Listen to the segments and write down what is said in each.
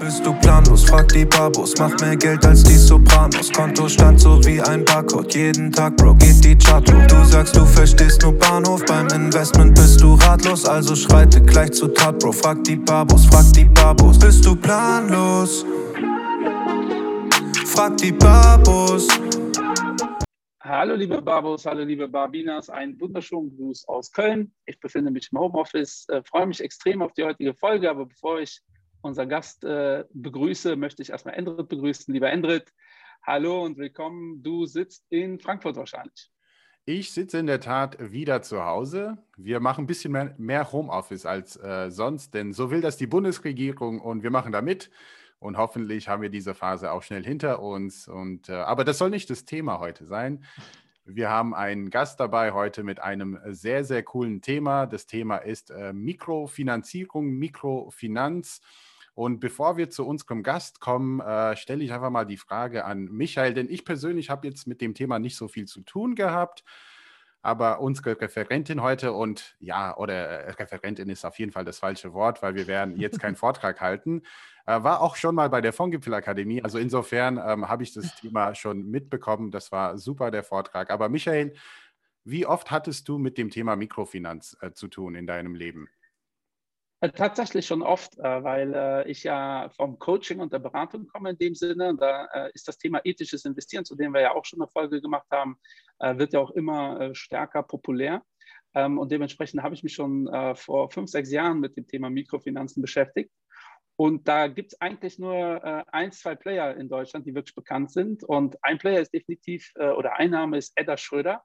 Bist du planlos? Frag die Babos. Mach mehr Geld als die Sopranos. Kontostand so wie ein Barcode. Jeden Tag, Bro, geht die Chart hoch. Du sagst, du verstehst nur Bahnhof. Beim Investment bist du ratlos. Also schreite gleich zu Tat, Bro. Frag die Babos, frag die Babos. Bist du planlos? Frag die Babos. Hallo liebe Babos, hallo liebe Barbinas, einen wunderschönen Gruß aus Köln. Ich befinde mich im Homeoffice, äh, freue mich extrem auf die heutige Folge, aber bevor ich unser Gast äh, begrüße, möchte ich erstmal Endrit begrüßen. Lieber Endrit, hallo und willkommen. Du sitzt in Frankfurt wahrscheinlich. Ich sitze in der Tat wieder zu Hause. Wir machen ein bisschen mehr, mehr Homeoffice als äh, sonst, denn so will das die Bundesregierung und wir machen da mit. Und hoffentlich haben wir diese Phase auch schnell hinter uns. Und, äh, aber das soll nicht das Thema heute sein. Wir haben einen Gast dabei heute mit einem sehr, sehr coolen Thema. Das Thema ist äh, Mikrofinanzierung, Mikrofinanz. Und bevor wir zu unserem Gast kommen, äh, stelle ich einfach mal die Frage an Michael, denn ich persönlich habe jetzt mit dem Thema nicht so viel zu tun gehabt. Aber unsere Referentin heute und ja, oder äh, Referentin ist auf jeden Fall das falsche Wort, weil wir werden jetzt keinen Vortrag halten, äh, war auch schon mal bei der Fondgipfelakademie. Also insofern ähm, habe ich das Thema schon mitbekommen. Das war super, der Vortrag. Aber Michael, wie oft hattest du mit dem Thema Mikrofinanz äh, zu tun in deinem Leben? Äh, tatsächlich schon oft, äh, weil äh, ich ja vom Coaching und der Beratung komme in dem Sinne. Da ist das Thema ethisches Investieren, zu dem wir ja auch schon eine Folge gemacht haben, wird ja auch immer stärker populär. Ähm, und dementsprechend habe ich mich schon vor fünf, sechs Jahren mit dem Thema Mikrofinanzen beschäftigt. Und da gibt es eigentlich nur ein, zwei Player in Deutschland, die wirklich bekannt sind. Und ein Player ist definitiv, oder ein Name ist Edda Schröder.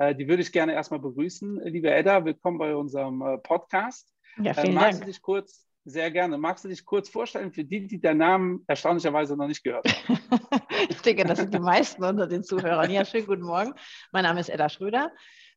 die würde ich gerne erstmal begrüßen. Liebe Edda, willkommen bei unserem Podcast. Ja, äh, vielen äh, magst Dank. du dich kurz, sehr gerne, magst du dich kurz vorstellen für die, die den Namen erstaunlicherweise noch nicht gehört haben? ich denke, das sind die meisten unter den Zuhörern. Ja, schönen guten Morgen. Mein Name ist Edda Schröder.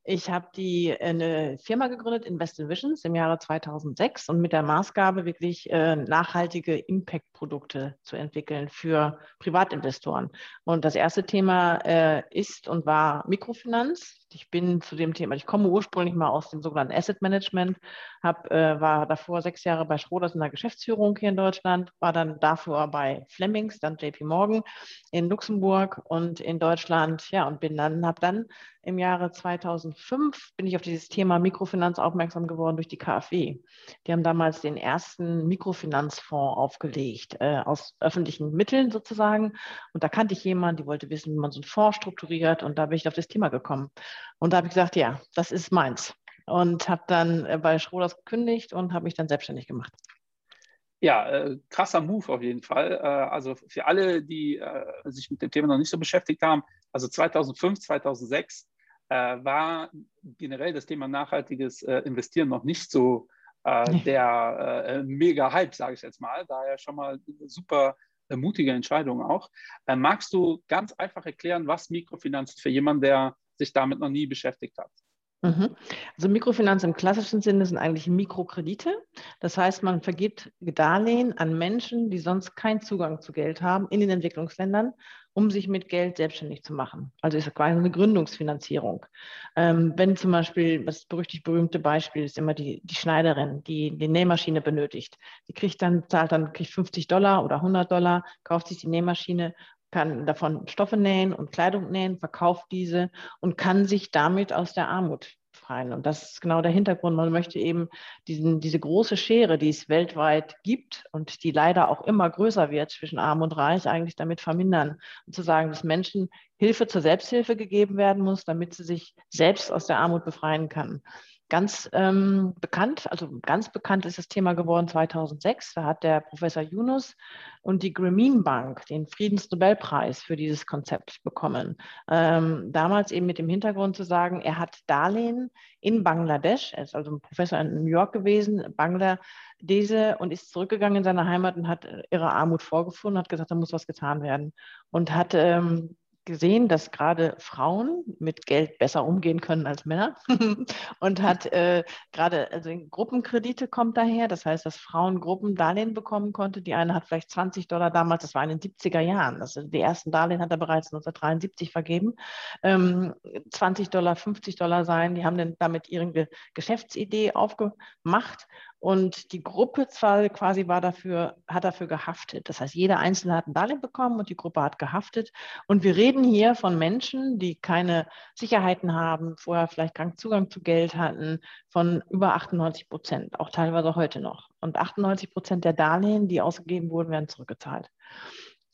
Ich habe die äh, eine Firma gegründet, Invest in Visions, im Jahre 2006 und mit der Maßgabe, wirklich äh, nachhaltige Impact-Produkte zu entwickeln für Privatinvestoren. Und das erste Thema äh, ist und war Mikrofinanz. Ich bin zu dem Thema, ich komme ursprünglich mal aus dem sogenannten Asset Management, hab, äh, war davor sechs Jahre bei Schroders in der Geschäftsführung hier in Deutschland, war dann davor bei Flemings, dann JP Morgan in Luxemburg und in Deutschland, ja, und bin dann, habe dann im Jahre 2005 bin ich auf dieses Thema Mikrofinanz aufmerksam geworden durch die KfW. Die haben damals den ersten Mikrofinanzfonds aufgelegt, äh, aus öffentlichen Mitteln sozusagen. Und da kannte ich jemanden, die wollte wissen, wie man so einen Fonds strukturiert. Und da bin ich auf das Thema gekommen. Und da habe ich gesagt, ja, das ist meins. Und habe dann äh, bei Schroders gekündigt und habe mich dann selbstständig gemacht. Ja, äh, krasser Move auf jeden Fall. Äh, also für alle, die äh, sich mit dem Thema noch nicht so beschäftigt haben, also 2005, 2006 äh, war generell das Thema nachhaltiges äh, Investieren noch nicht so der mega Hype, sage ich jetzt mal. Daher schon mal eine super mutige Entscheidung auch. magst du ganz einfach erklären, was Mikrofinanzen für jemanden, der sich damit noch nie beschäftigt hat? Mhm. Also Mikrofinanz im klassischen Sinne sind eigentlich Mikrokredite. Das heißt, man vergibt Darlehen an Menschen, die sonst keinen Zugang zu Geld haben in den Entwicklungsländern, um sich mit Geld selbstständig zu machen. Also ist quasi eine Gründungsfinanzierung. Ähm, wenn zum Beispiel, das berüchtigt berühmte Beispiel ist immer die, die Schneiderin, die die Nähmaschine benötigt. Die kriegt dann, zahlt dann kriegt 50 Dollar oder 100 Dollar, kauft sich die Nähmaschine kann davon Stoffe nähen und Kleidung nähen, verkauft diese und kann sich damit aus der Armut befreien. Und das ist genau der Hintergrund. Man möchte eben diesen, diese große Schere, die es weltweit gibt und die leider auch immer größer wird zwischen Arm und Reich, eigentlich damit vermindern. Und zu sagen, dass Menschen Hilfe zur Selbsthilfe gegeben werden muss, damit sie sich selbst aus der Armut befreien kann. Ganz ähm, bekannt, also ganz bekannt ist das Thema geworden 2006. Da hat der Professor Yunus und die Grameen Bank den Friedensnobelpreis für dieses Konzept bekommen. Ähm, damals eben mit dem Hintergrund zu sagen, er hat Darlehen in Bangladesch, er ist also ein Professor in New York gewesen, Bangladesch, und ist zurückgegangen in seine Heimat und hat ihre Armut vorgefunden, hat gesagt, da muss was getan werden und hat ähm, gesehen, dass gerade Frauen mit Geld besser umgehen können als Männer. Und hat äh, gerade, also Gruppenkredite kommt daher, das heißt, dass Frauen Gruppen Darlehen bekommen konnte. Die eine hat vielleicht 20 Dollar damals, das war in den 70er Jahren, also die ersten Darlehen hat er bereits 1973 vergeben, ähm, 20 Dollar, 50 Dollar sein, die haben dann damit ihre Geschäftsidee aufgemacht Und die Gruppe zwar quasi war dafür, hat dafür gehaftet. Das heißt, jeder Einzelne hat ein Darlehen bekommen und die Gruppe hat gehaftet. Und wir reden hier von Menschen, die keine Sicherheiten haben, vorher vielleicht keinen Zugang zu Geld hatten, von über 98 Prozent, auch teilweise heute noch. Und 98 Prozent der Darlehen, die ausgegeben wurden, werden zurückgezahlt.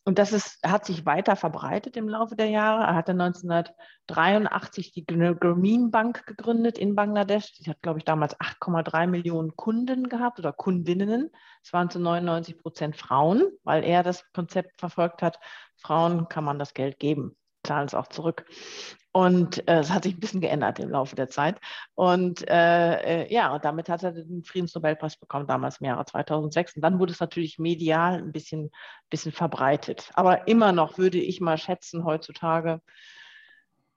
Und das ist, hat sich weiter verbreitet im Laufe der Jahre. Er hatte 1983 die Grameen Bank gegründet in Bangladesch. Die hat, glaube ich, damals 8,3 Millionen Kunden gehabt oder Kundinnen. Es waren zu 99 Prozent Frauen, weil er das Konzept verfolgt hat, Frauen kann man das Geld geben zahlen es auch zurück. Und äh, es hat sich ein bisschen geändert im Laufe der Zeit. Und äh, äh, ja, und damit hat er den Friedensnobelpreis bekommen, damals im Jahre 2006. Und dann wurde es natürlich medial ein bisschen, bisschen verbreitet. Aber immer noch würde ich mal schätzen, heutzutage,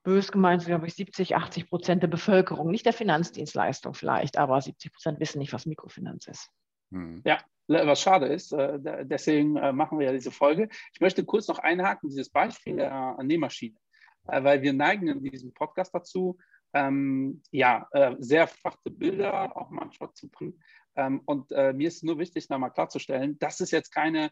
bös gemeint, glaube ich, 70, 80 Prozent der Bevölkerung, nicht der Finanzdienstleistung vielleicht, aber 70 Prozent wissen nicht, was Mikrofinanz ist. Hm. Ja, was schade ist. Äh, deswegen äh, machen wir ja diese Folge. Ich möchte kurz noch einhaken, dieses Beispiel der Nähmaschine, äh, weil wir neigen in diesem Podcast dazu, ähm, ja, sehr verfachte Bilder auch manchmal zu bringen. Ähm, und mir ist nur wichtig, nochmal klarzustellen, das ist jetzt keine,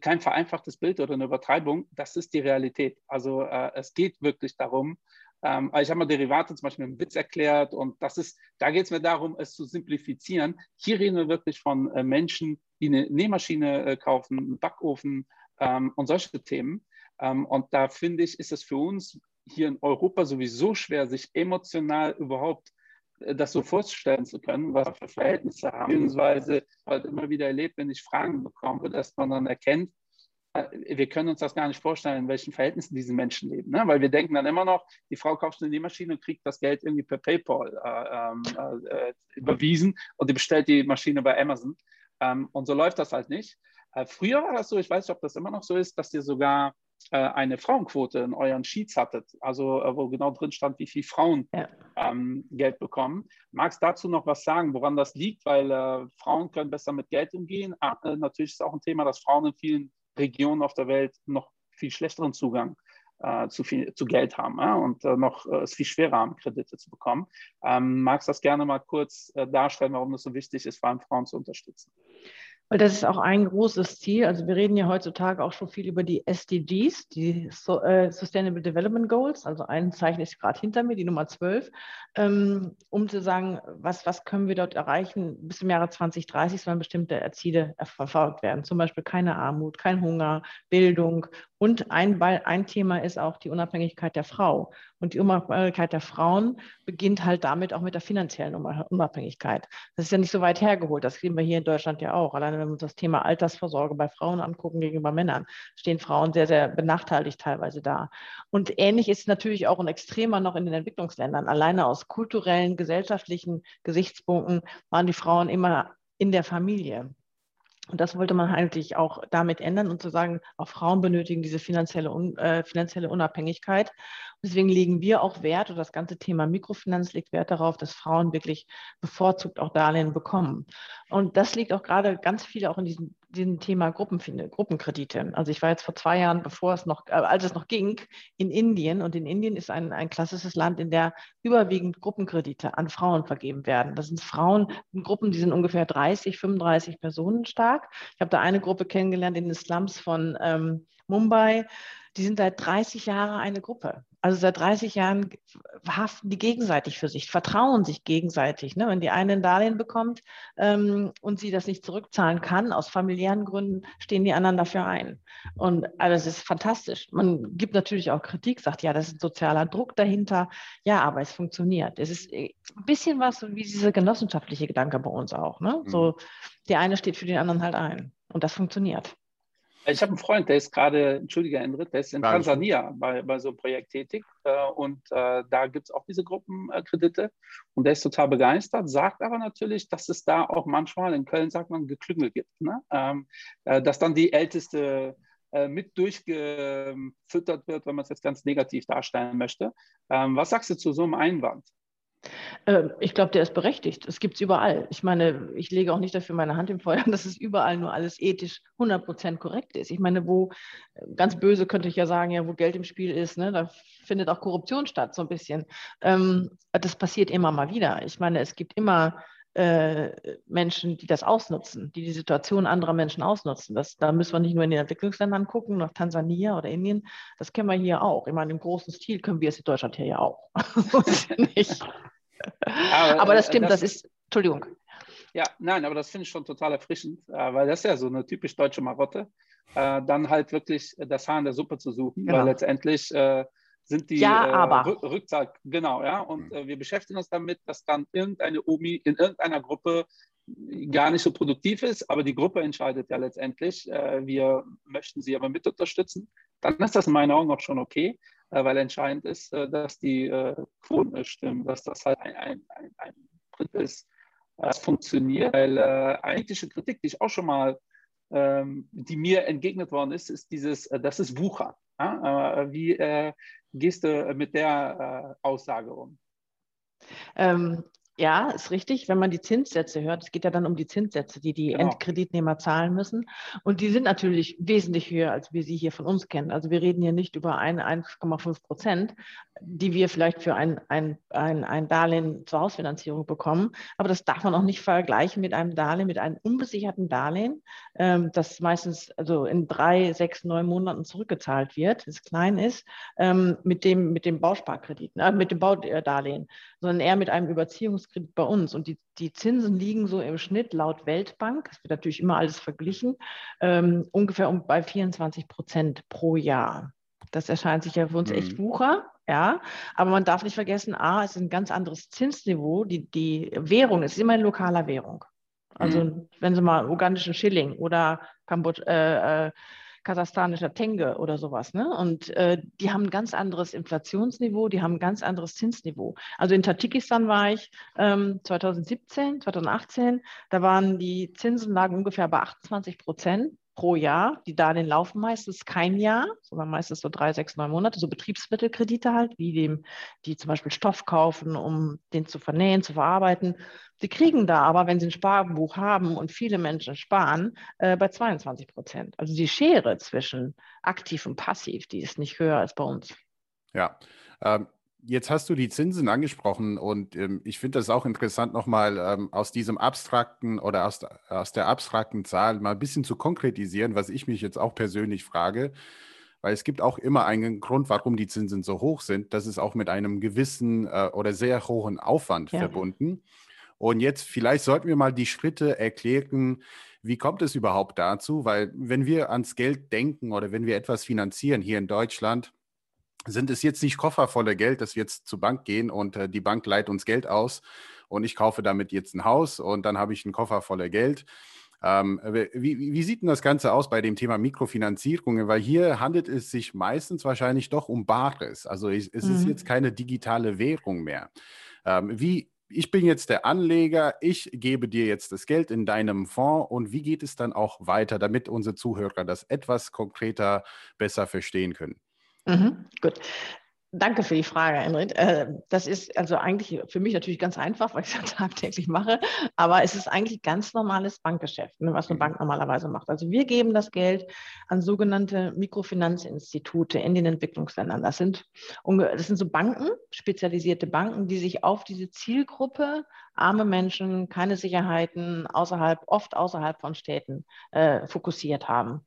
kein vereinfachtes Bild oder eine Übertreibung, das ist die Realität. Also es geht wirklich darum, ähm, ich habe mal Derivate zum Beispiel mit einem Witz erklärt und das ist, da geht es mir darum, es zu simplifizieren. Hier reden wir wirklich von äh, Menschen, die eine Nähmaschine äh, kaufen, einen Backofen ähm, und solche Themen. Ähm, und da finde ich, ist es für uns hier in Europa sowieso schwer, sich emotional überhaupt äh, das so vorstellen zu können, was für Verhältnisse haben, beziehungsweise halt immer wieder erlebt, wenn ich Fragen bekomme, dass man dann erkennt, äh, wir können uns das gar nicht vorstellen, in welchen Verhältnissen diese Menschen leben. Ne? Weil wir denken dann immer noch, die Frau kauft eine Nähmaschine und kriegt das Geld irgendwie per PayPal äh, ähm, äh, überwiesen und die bestellt die Maschine bei Amazon. Ähm, und so läuft das halt nicht. Äh, früher war das so, ich weiß nicht, ob das immer noch so ist, dass ihr sogar äh, eine Frauenquote in euren Sheets hattet, also äh, wo genau drin stand, wie viele Frauen ja. ähm, Geld bekommen. Magst du dazu noch was sagen, woran das liegt? Weil Frauen können besser mit Geld umgehen. Ah, natürlich ist es auch ein Thema, dass Frauen in vielen Regionen auf der Welt noch viel schlechteren Zugang äh, zu, viel, zu Geld haben und äh, noch äh, es viel schwerer haben, Kredite zu bekommen. Ähm, magst du das gerne mal kurz äh, darstellen, warum es so wichtig ist, vor allem Frauen zu unterstützen? Weil das ist auch ein großes Ziel. Also wir reden ja heutzutage auch schon viel über die SDGs, die äh, Sustainable Development Goals. Also ein Zeichen ist gerade hinter mir, die Nummer 12, ähm, um zu sagen, was, was können wir dort erreichen. Bis zum Jahre 2030 sollen bestimmte Ziele verfolgt werden. Zum Beispiel keine Armut, kein Hunger, Bildung. Und ein, ein Thema ist auch die Unabhängigkeit der Frau. Und die Unabhängigkeit der Frauen beginnt halt damit auch mit der finanziellen Unabhängigkeit. Das ist ja nicht so weit hergeholt. Das kriegen wir hier in Deutschland ja auch. Alleine wenn wir uns das Thema Altersvorsorge bei Frauen angucken gegenüber Männern, stehen Frauen sehr, sehr benachteiligt teilweise da. Und ähnlich ist natürlich auch ein Extremer noch in den Entwicklungsländern. Alleine aus kulturellen, gesellschaftlichen Gesichtspunkten waren die Frauen immer in der Familie. Und das wollte man eigentlich auch damit ändern und zu sagen, auch Frauen benötigen diese finanzielle, äh, finanzielle Unabhängigkeit. Deswegen legen wir auch Wert, und das ganze Thema Mikrofinanz legt Wert darauf, dass Frauen wirklich bevorzugt auch Darlehen bekommen. Und das liegt auch gerade ganz viel auch in diesem, diesem Thema Gruppenkredite. Also ich war jetzt vor zwei Jahren, bevor es noch, äh, als es noch ging, in Indien. Und in Indien ist ein, ein klassisches Land, in der überwiegend Gruppenkredite an Frauen vergeben werden. Das sind Frauengruppen, die sind ungefähr 30, 35 Personen stark. Ich habe da eine Gruppe kennengelernt in den Slums von ähm, Mumbai die sind seit 30 Jahren eine Gruppe. Also seit 30 Jahren haften die gegenseitig für sich, vertrauen sich gegenseitig. Ne? Wenn die eine ein Darlehen bekommt ähm, und sie das nicht zurückzahlen kann, aus familiären Gründen, stehen die anderen dafür ein. Und also das ist fantastisch. Man gibt natürlich auch Kritik, sagt, ja, das ist ein sozialer Druck dahinter. Ja, aber es funktioniert. Es ist äh, ein bisschen was wie dieser genossenschaftliche Gedanke bei uns auch. Ne? Mhm. So, der eine steht für den anderen halt ein. Und das funktioniert. Ich habe einen Freund, der ist gerade, entschuldige, Enrit, der ist in Tansania bei, bei so einem Projekt tätig äh, und äh, da gibt es auch diese Gruppenkredite und der ist total begeistert, sagt aber natürlich, dass es da auch manchmal, in Köln sagt man, Geklüngel gibt, ne? ähm, äh, dass dann die älteste äh, mit durchgefüttert wird, wenn man es jetzt ganz negativ darstellen möchte. Ähm, was sagst du zu so einem Einwand? Ähm, ich glaube, der ist berechtigt. Es gibt es überall. Ich meine, ich lege auch nicht dafür meine Hand im Feuer, dass es überall nur alles ethisch 100% korrekt ist. Ich meine, wo, ganz böse könnte ich ja sagen, ja, wo Geld im Spiel ist, ne, da findet auch Korruption statt, so ein bisschen. Ähm, das passiert immer mal wieder. Ich meine, es gibt immer äh, Menschen, die das ausnutzen, die die Situation anderer Menschen ausnutzen. Das, da müssen wir nicht nur in den Entwicklungsländern gucken, nach Tansania oder Indien, das kennen wir hier auch. Ich meine, im großen Stil können wir es in Deutschland hier ja auch. nicht. Aber, aber, das äh, stimmt, das, das ist, Entschuldigung. Ja, nein, aber das finde ich schon total erfrischend, äh, weil das ist ja so eine typisch deutsche Marotte, dann halt wirklich das Haar in der Suppe zu suchen, genau. weil letztendlich sind die ja, aber. Rückzahl, genau, ja, und mhm. wir beschäftigen uns damit, dass dann irgendeine Omi in irgendeiner Gruppe gar nicht so produktiv ist, aber die Gruppe entscheidet ja letztendlich, wir möchten sie aber mit unterstützen, dann ist das in meinen Augen auch schon okay, weil entscheidend ist, dass die Quoten stimmen, dass das halt ein, ein, ein, ein Schritt ist, es funktioniert, weil äh, eigentliche Kritik, die ich auch schon mal, ähm, die mir entgegnet worden ist, ist dieses, äh, das ist Wucher. Ja? Äh, wie äh, gehst du mit der äh, Aussage um? Ähm, ja, ist richtig, wenn man die Zinssätze hört. Es geht ja dann um die Zinssätze, die die genau. Endkreditnehmer zahlen müssen. Und die sind natürlich wesentlich höher, als wir sie hier von uns kennen. Also wir reden hier nicht über 1,5 Prozent, die wir vielleicht für ein, ein, ein, ein Darlehen zur Hausfinanzierung bekommen. Aber das darf man auch nicht vergleichen mit einem Darlehen, mit einem unbesicherten Darlehen, ähm, das meistens also in drei, sechs, neun Monaten zurückgezahlt wird, das klein ist, ähm, mit, dem, mit dem Bausparkredit, äh, mit dem Baudarlehen, sondern eher mit einem Überziehungskredit bei uns. Und die, die Zinsen liegen so im Schnitt laut Weltbank, das wird natürlich immer alles verglichen, ähm, ungefähr um, bei 24 Prozent pro Jahr. Das erscheint sich ja für uns mhm. echt Wucher. Ja, aber man darf nicht vergessen, A, es ist ein ganz anderes Zinsniveau. Die, die Währung es ist immer eine lokale Währung. Also mhm. wenn Sie mal ugandischen Schilling oder Kambodsch, äh, äh, kasachstanischer Tenge oder sowas. Ne? Und äh, die haben ein ganz anderes Inflationsniveau, die haben ein ganz anderes Zinsniveau. Also in Tadschikistan war ich ähm, 2017, 2018, da waren die Zinsen lagen ungefähr bei 28 Prozent pro Jahr. Die Darlehen laufen meistens kein Jahr, sondern meistens so drei, sechs, neun Monate, so Betriebsmittelkredite halt, wie dem, die zum Beispiel Stoff kaufen, um den zu vernähen, zu verarbeiten. Sie kriegen da aber, wenn sie ein Sparbuch haben und viele Menschen sparen, äh, bei 22 Prozent. Also die Schere zwischen aktiv und passiv, die ist nicht höher als bei uns. Ja, ähm, Jetzt hast du die Zinsen angesprochen und ähm, ich finde das auch interessant, nochmal ähm, aus diesem abstrakten oder aus, aus der abstrakten Zahl mal ein bisschen zu konkretisieren, was ich mich jetzt auch persönlich frage, weil es gibt auch immer einen Grund, warum die Zinsen so hoch sind. Das ist auch mit einem gewissen äh, oder sehr hohen Aufwand ja. verbunden. Und jetzt vielleicht sollten wir mal die Schritte erklären, wie kommt es überhaupt dazu? Weil wenn wir ans Geld denken oder wenn wir etwas finanzieren hier in Deutschland, sind es jetzt nicht Koffer voller Geld, dass wir jetzt zur Bank gehen und äh, die Bank leiht uns Geld aus und ich kaufe damit jetzt ein Haus und dann habe ich einen Koffer voller Geld. Ähm, wie, wie, sieht denn das Ganze aus bei dem Thema Mikrofinanzierungen? Weil hier handelt es sich meistens wahrscheinlich doch um Bares. Also es, es mhm. ist jetzt keine digitale Währung mehr. Ähm, wie, ich bin jetzt der Anleger, ich gebe dir jetzt das Geld in deinem Fonds und wie geht es dann auch weiter, damit unsere Zuhörer das etwas konkreter besser verstehen können? Mhm, gut. Danke für die Frage, Enrit. Äh, das ist also eigentlich für mich natürlich ganz einfach, weil ich es tagtäglich mache, aber es ist eigentlich ganz normales Bankgeschäft, ne, was eine Bank normalerweise macht. Also wir geben das Geld an sogenannte Mikrofinanzinstitute in den Entwicklungsländern. Das sind, das sind so Banken, spezialisierte Banken, die sich auf diese Zielgruppe arme Menschen, keine Sicherheiten, außerhalb, oft außerhalb von Städten äh, fokussiert haben.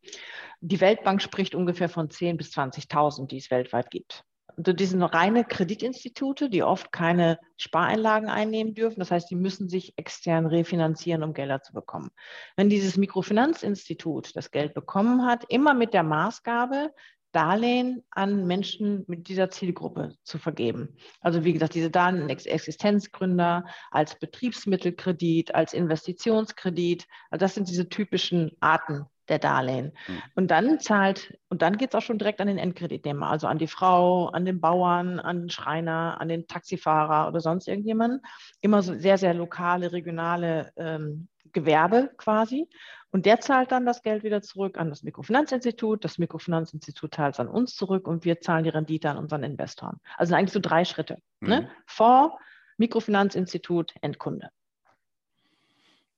Die Weltbank spricht ungefähr von 10.000 bis 20.000, die es weltweit gibt. Die sind reine Kreditinstitute, die oft keine Spareinlagen einnehmen dürfen. Das heißt, die müssen sich extern refinanzieren, um Gelder zu bekommen. Wenn dieses Mikrofinanzinstitut das Geld bekommen hat, immer mit der Maßgabe, Darlehen an Menschen mit dieser Zielgruppe zu vergeben. Also wie gesagt, diese Darlehen als Existenzgründer, als Betriebsmittelkredit, als Investitionskredit. Also das sind diese typischen Arten der Darlehen. Mhm. Und dann zahlt, und dann geht es auch schon direkt an den Endkreditnehmer, also an die Frau, an den Bauern, an den Schreiner, an den Taxifahrer oder sonst irgendjemanden. Immer so sehr, sehr lokale, regionale ähm, Gewerbe quasi. Und der zahlt dann das Geld wieder zurück an das Mikrofinanzinstitut. Das Mikrofinanzinstitut zahlt es an uns zurück und wir zahlen die Rendite an unseren Investoren. Also eigentlich so drei Schritte. Ne? Mhm. Ne? Fonds, Mikrofinanzinstitut, Endkunde.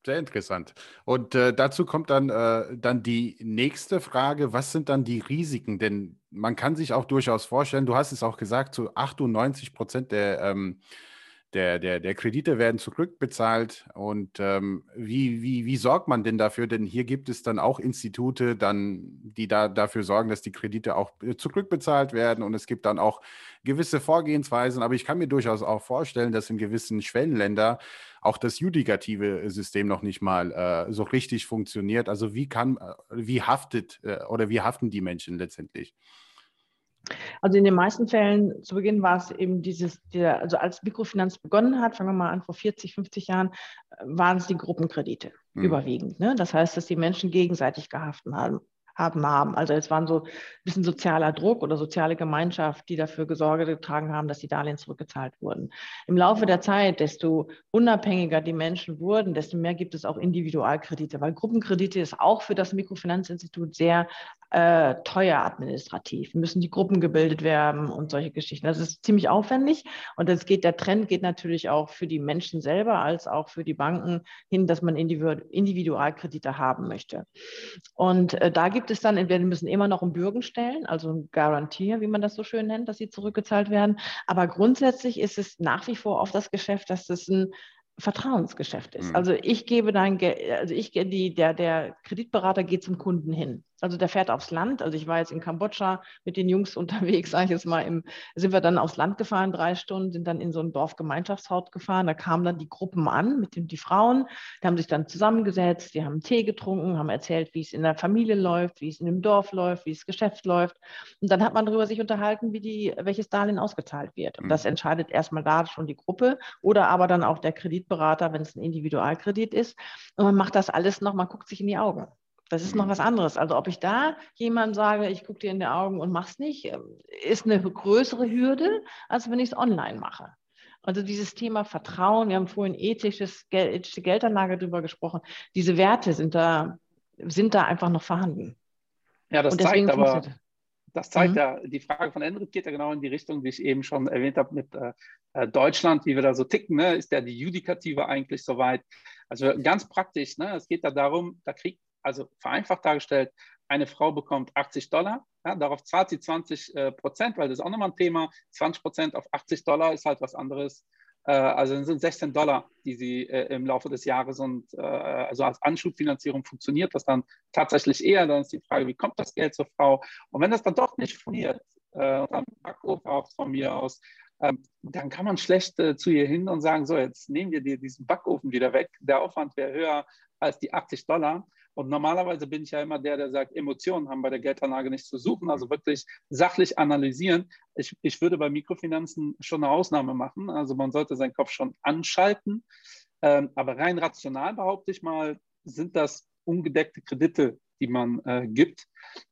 Sehr interessant. Und äh, dazu kommt dann, äh, dann die nächste Frage, was sind dann die Risiken? Denn man kann sich auch durchaus vorstellen, du hast es auch gesagt, zu 98 Prozent der, ähm, der, der, der Kredite werden zurückbezahlt. Und ähm, wie, wie, wie sorgt man denn dafür? Denn hier gibt es dann auch Institute, dann, die da dafür sorgen, dass die Kredite auch äh, zurückbezahlt werden. Und es gibt dann auch gewisse Vorgehensweisen. Aber ich kann mir durchaus auch vorstellen, dass in gewissen Schwellenländern auch das judikative System noch nicht mal äh, so richtig funktioniert. Also wie kann, äh, wie haftet äh, oder wie haften die Menschen letztendlich? Also in den meisten Fällen zu Beginn war es eben dieses, der, also als Mikrofinanz begonnen hat, fangen wir mal an, vor 40, 50 Jahren, äh, waren es die Gruppenkredite mhm. überwiegend. Ne? Das heißt, dass die Menschen gegenseitig gehaftet haben haben, haben. Also es war so ein bisschen sozialer Druck oder soziale Gemeinschaft, die dafür Sorge getragen haben, dass die Darlehen zurückgezahlt wurden. Im Laufe der Zeit, desto unabhängiger die Menschen wurden, desto mehr gibt es auch Individualkredite, weil Gruppenkredite ist auch für das Mikrofinanzinstitut sehr äh, teuer administrativ, müssen die Gruppen gebildet werden und solche Geschichten. Das ist ziemlich aufwendig und das geht, der Trend geht natürlich auch für die Menschen selber als auch für die Banken hin, dass man Individualkredite haben möchte. Und äh, da gibt es dann, entweder müssen immer noch einen Bürgen stellen, also ein Garantier, wie man das so schön nennt, dass sie zurückgezahlt werden. Aber grundsätzlich ist es nach wie vor oft das Geschäft, dass das ein Vertrauensgeschäft ist. Mhm. Also ich gebe dein Geld, also ich die, der, der Kreditberater geht zum Kunden hin. Also der fährt aufs Land. Also ich war jetzt in Kambodscha mit den Jungs unterwegs, sage ich jetzt mal, im, sind wir dann aufs Land gefahren, drei Stunden, sind dann in so ein Dorfgemeinschaftshaus gefahren. Da kamen dann die Gruppen an mit den die Frauen, die haben sich dann zusammengesetzt, die haben Tee getrunken, haben erzählt, wie es in der Familie läuft, wie es in dem Dorf läuft, wie das Geschäft läuft. Und dann hat man darüber sich unterhalten, wie die, welches Darlehen ausgezahlt wird. Und das mhm. entscheidet erstmal da schon die Gruppe oder aber dann auch der Kreditberater, wenn es ein Individualkredit ist. Und man macht das alles noch, man guckt sich in die Augen. Das ist noch mhm. was anderes. Also ob ich da jemandem sage, ich gucke dir in die Augen und mach's nicht, ähm, ist eine größere Hürde, als wenn ich es online mache. Also dieses Thema Vertrauen, wir haben vorhin ethisches, ethische Geldanlage darüber gesprochen, diese Werte sind da, sind da einfach noch vorhanden. Ja, das zeigt aber, das zeigt mhm. ja, die Frage von Enric geht ja genau in die Richtung, die ich eben schon erwähnt habe mit äh, äh Deutschland, wie wir da so ticken. Ne? Ist ja die Judikative eigentlich soweit? Also ganz praktisch, ne? es geht da darum, da kriegt also vereinfacht dargestellt, eine Frau bekommt 80 Dollar, ja, darauf zahlt sie 20 äh, Prozent, weil das ist auch nochmal ein Thema. 20 Prozent auf 80 Dollar ist halt was anderes. Äh, also sind 16 Dollar, die sie äh, im Laufe des Jahres und äh, also als Anschubfinanzierung funktioniert das dann tatsächlich eher. Dann ist die Frage, wie kommt das Geld zur Frau? Und wenn das dann doch nicht funktioniert, dann Backofen von mir aus, ähm, dann kann man schlecht zu ihr hin und sagen, so, jetzt nehmen wir dir diesen Backofen wieder weg. Der Aufwand wäre höher als die 80 Dollar. Und normalerweise bin ich ja immer der, der sagt, Emotionen haben bei der Geldanlage nichts zu suchen, also wirklich sachlich analysieren. Ich, ich würde bei Mikrofinanzen schon eine Ausnahme machen. Also man sollte seinen Kopf schon anschalten. Ähm, aber rein rational behaupte ich mal, sind das ungedeckte Kredite, die man äh, gibt.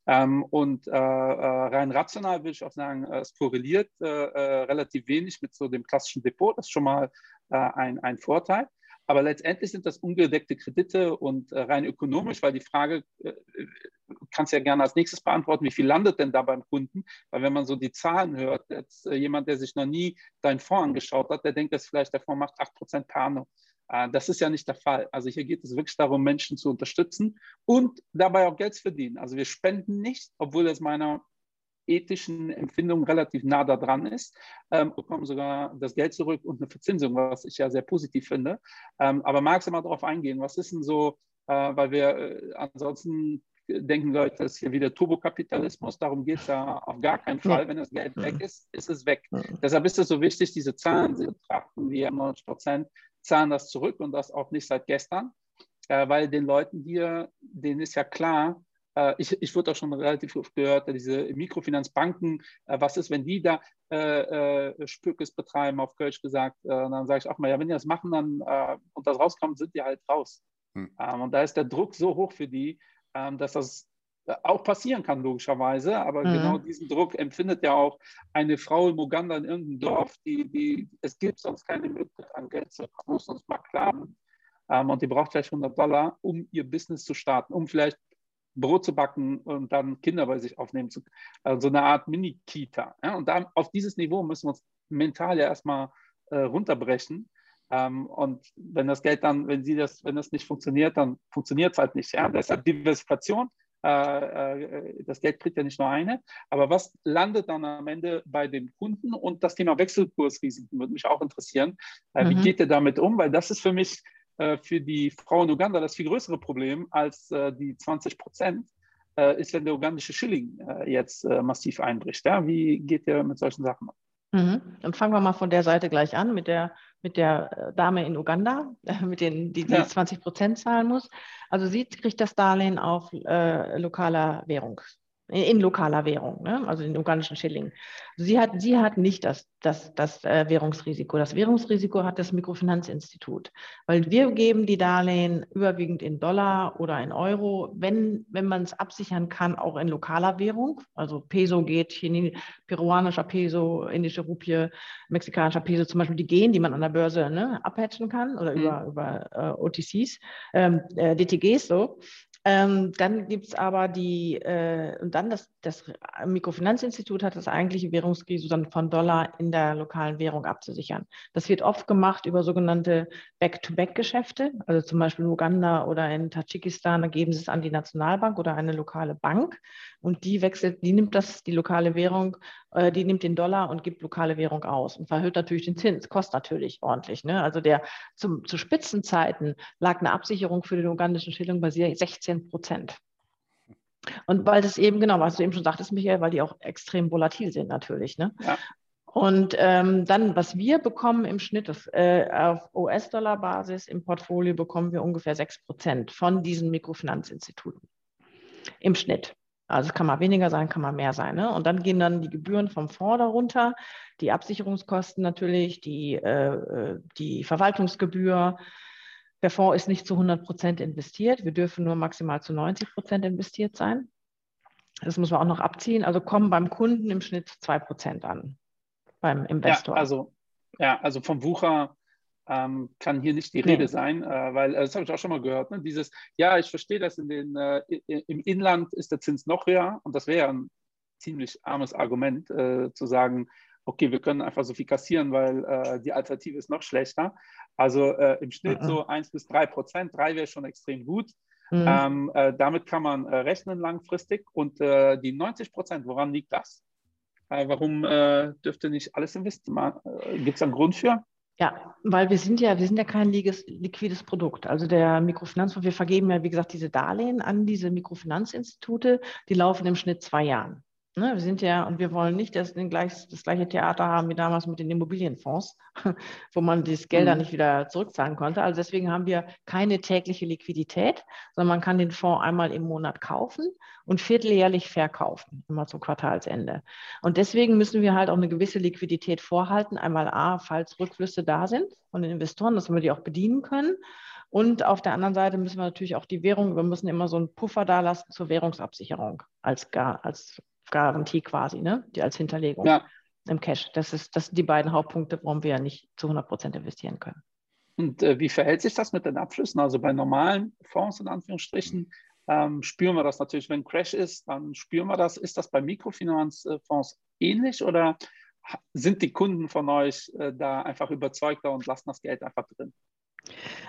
Ähm, und äh, äh, rein rational würde ich auch sagen, es korreliert äh, äh, relativ wenig mit so dem klassischen Depot. Das ist schon mal äh, ein, ein Vorteil. Aber letztendlich sind das ungedeckte Kredite und äh, rein ökonomisch, weil die Frage äh, kannst ja gerne als nächstes beantworten, wie viel landet denn da beim Kunden? Weil wenn man so die Zahlen hört, jetzt äh, jemand, der sich noch nie deinen Fonds angeschaut hat, der denkt, dass vielleicht der Fonds macht 8% per annum. Äh, das ist ja nicht der Fall. Also hier geht es wirklich darum, Menschen zu unterstützen und dabei auch Geld zu verdienen. Also wir spenden nicht, obwohl es meiner ethischen Empfindung relativ nah da dran ist, ähm, bekommen sogar das Geld zurück und eine Verzinsung, was ich ja sehr positiv finde. Ähm, aber magst du mal darauf eingehen? Was ist denn so, äh, weil wir äh, ansonsten denken Leute, das ist hier wieder Turbokapitalismus. Darum geht es ja auf gar keinen Fall. Wenn das Geld weg ist, ist es weg. Deshalb ist es so wichtig, diese Zahlen zu betrachten. Wir 90 Prozent zahlen das zurück und das auch nicht seit gestern, äh, weil den Leuten hier, denen ist ja klar, ich, ich wurde auch schon relativ oft gehört, diese Mikrofinanzbanken, äh, was ist, wenn die da äh, äh, Spückes betreiben, auf Kölsch gesagt, äh, dann sage ich auch mal, ja, wenn die das machen dann, äh, und das rauskommt, sind die halt raus. Hm. Ähm, und da ist der Druck so hoch für die, ähm, dass das auch passieren kann, logischerweise, aber mhm. genau diesen Druck empfindet ja auch eine Frau im Uganda in irgendeinem Dorf, die, die es gibt sonst keine Möglichkeit an Geld zu kommen, muss uns mal klar. Ähm, und die braucht vielleicht 100 Dollar, um ihr Business zu starten, um vielleicht Brot zu backen und dann Kinder bei sich aufnehmen zu können. Also so eine Art Mini-Kita. Ja? Und da, auf dieses Niveau müssen wir uns mental ja erstmal äh, runterbrechen. Ähm, und wenn das Geld dann, wenn sie das, wenn das nicht funktioniert, dann funktioniert es halt nicht. Ja? Deshalb Diversifikation, Äh, äh, das Geld kriegt ja nicht nur eine. Aber was landet dann am Ende bei den Kunden? Und das Thema Wechselkursrisiken würde mich auch interessieren. Äh, mhm. Wie geht ihr damit um? Weil das ist für mich für die Frau in Uganda das viel größere Problem als die 20 Prozent ist, wenn der ugandische Schilling jetzt massiv einbricht. Ja? Wie geht ihr mit solchen Sachen um? Mhm. Dann fangen wir mal von der Seite gleich an mit der, mit der Dame in Uganda, mit den, die, die ja. 20 Prozent zahlen muss. Also sie kriegt das Darlehen auf äh, lokaler Währung in lokaler Währung, ne? also in ugandischen Schilling. Sie hat, sie hat nicht das, das, das äh, Währungsrisiko. Das Währungsrisiko hat das Mikrofinanzinstitut, weil wir geben die Darlehen überwiegend in Dollar oder in Euro, wenn, wenn man es absichern kann, auch in lokaler Währung. Also Peso geht, Chine, peruanischer Peso, indische Rupie, mexikanischer Peso zum Beispiel, die gehen, die man an der Börse ne, abhatchen kann oder mhm. über, über äh, OTCs, ähm, äh, DTGs so. Ähm, dann gibt es aber die, äh, und dann das, das Mikrofinanzinstitut hat das eigentliche Währungsrisiko dann von Dollar in der lokalen Währung abzusichern. Das wird oft gemacht über sogenannte Back-to-Back-Geschäfte, also zum Beispiel in Uganda oder in Tadschikistan, da geben sie es an die Nationalbank oder eine lokale Bank und die wechselt, die nimmt das, die lokale Währung, äh, die nimmt den Dollar und gibt lokale Währung aus und verhöht natürlich den Zins, kostet natürlich ordentlich. Ne? Also der zum, zu Spitzenzeiten lag eine Absicherung für den ugandischen Schilling bei 16 Prozent. Und weil das eben, genau, was du eben schon sagtest, Michael, weil die auch extrem volatil sind natürlich. Ne? Ja. Und ähm, dann, was wir bekommen im Schnitt das, äh, auf US-Dollar-Basis im Portfolio, bekommen wir ungefähr 6 Prozent von diesen Mikrofinanzinstituten im Schnitt. Also es kann mal weniger sein, kann mal mehr sein. Ne? Und dann gehen dann die Gebühren vom Fonds darunter, die Absicherungskosten natürlich, die, äh, äh die Verwaltungsgebühr. Der Fonds ist nicht zu 100 Prozent investiert. Wir dürfen nur maximal zu 90 Prozent investiert sein. Das muss man auch noch abziehen. Also kommen beim Kunden im Schnitt 2 Prozent an, beim Investor. Ja, also, ja, also vom Wucher ähm, kann hier nicht die Rede nee. sein, äh, weil äh, das habe ich auch schon mal gehört. Ne? Dieses, ja, ich verstehe das, in den, äh, im Inland ist der Zins noch höher und das wäre ja ein ziemlich armes Argument äh, zu sagen, okay, wir können einfach so viel kassieren, weil äh, die Alternative ist noch schlechter. Also äh, im Schnitt mhm. so 1 bis 3 Prozent, 3 wäre schon extrem gut. Mhm. Ähm, damit kann man rechnen langfristig und die 90 Prozent, woran liegt das? warum dürfte nicht alles investieren? Gibt es einen Grund für? Ja, weil wir sind ja, wir sind ja kein liquides Produkt. Also der Mikrofinanzfonds, wir vergeben ja, wie gesagt, diese Darlehen an diese Mikrofinanzinstitute, die laufen im Schnitt zwei Jahren. Ne, wir sind ja, und wir wollen nicht das, gleich, das gleiche Theater haben wie damals mit den Immobilienfonds, wo man das Geld dann mhm. nicht wieder zurückzahlen konnte. Also deswegen haben wir keine tägliche Liquidität, sondern man kann den Fonds einmal im Monat kaufen und vierteljährlich verkaufen, immer zum Quartalsende. Und deswegen müssen wir halt auch eine gewisse Liquidität vorhalten. Einmal A, falls Rückflüsse da sind von den Investoren, dass wir die auch bedienen können. Und auf der anderen Seite müssen wir natürlich auch die Währung, wir müssen immer so einen Puffer da lassen zur Währungsabsicherung als, als Garantie quasi, ne? die als Hinterlegung ja. im Cash. Das, ist, das sind die beiden Hauptpunkte, warum wir ja nicht zu 100 Prozent investieren können. Und äh, wie verhält sich das mit den Abschlüssen? Also bei normalen Fonds in Anführungsstrichen ähm, spüren wir das natürlich, wenn Crash ist, dann spüren wir das. Ist das bei Mikrofinanzfonds ähnlich oder sind die Kunden von euch äh, da einfach überzeugter und lassen das Geld einfach drin?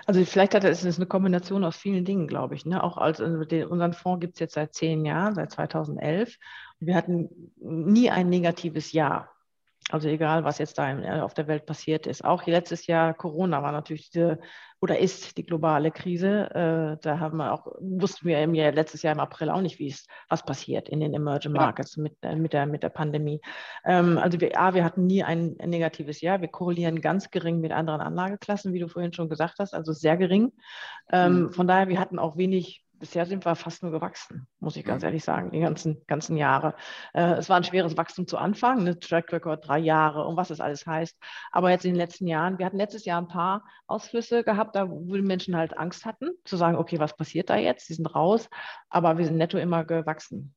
Also vielleicht hat es eine Kombination aus vielen Dingen, glaube ich. Ne? Auch als also unseren Fonds gibt es jetzt seit zehn Jahren, seit 2011. Wir hatten nie ein negatives Jahr. Also egal, was jetzt da äh, auf der Welt passiert ist. Auch letztes Jahr Corona war natürlich diese oder ist die globale Krise. Äh, da haben wir auch, wussten wir im Jahr, letztes Jahr im April auch nicht, wie es, was passiert in den Emerging Markets ja. mit, äh, mit, der, mit der Pandemie. Ähm, also wir, A, wir hatten nie ein, negatives Jahr. Wir korrelieren ganz gering mit anderen Anlageklassen, wie du vorhin schon gesagt hast, also sehr gering. Ähm, mhm. Von daher, wir hatten auch wenig bisher sind wir fast nur gewachsen, muss ich ganz ehrlich sagen, die ganzen, ganzen Jahre. Äh, es war ein schweres Wachstum zu Anfang, eine Track Record drei Jahre und was das alles heißt. Aber jetzt in den letzten Jahren, wir hatten letztes Jahr ein paar Ausflüsse gehabt, da wo die Menschen halt Angst hatten, zu sagen, okay, was passiert da jetzt? Sie sind raus, aber wir sind netto immer gewachsen.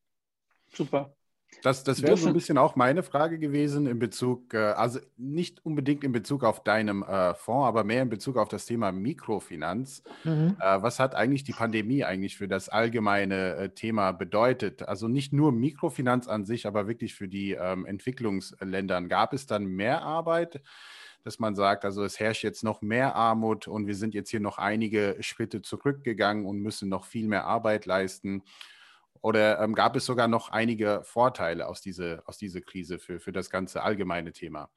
Super. Das, das wäre so ein bisschen auch meine Frage gewesen in Bezug, äh, also nicht unbedingt in Bezug auf deinem äh, Fonds, aber mehr in Bezug auf das Thema Mikrofinanz. Mhm. Äh, was hat eigentlich die Pandemie eigentlich für das allgemeine äh, Thema bedeutet? Also nicht nur Mikrofinanz an sich, aber wirklich für die ähm, Entwicklungsländern. Gab es dann mehr Arbeit? dass man sagt, also es herrscht jetzt noch mehr Armut und wir sind jetzt hier noch einige Schritte zurückgegangen und müssen noch viel mehr Arbeit leisten. Oder ähm, gab es sogar noch einige Vorteile aus, diese, aus dieser Krise für, für das ganze allgemeine Thema?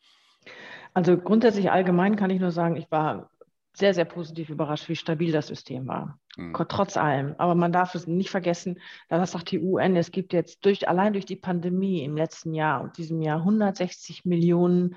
Also grundsätzlich allgemein kann ich nur sagen, ich war sehr, sehr positiv überrascht, wie stabil das System war. Mhm. Trotz allem. Aber man darf es nicht vergessen, das sagt die UN, es gibt jetzt durch, allein durch die Pandemie im letzten Jahr und diesem Jahr 160 Millionen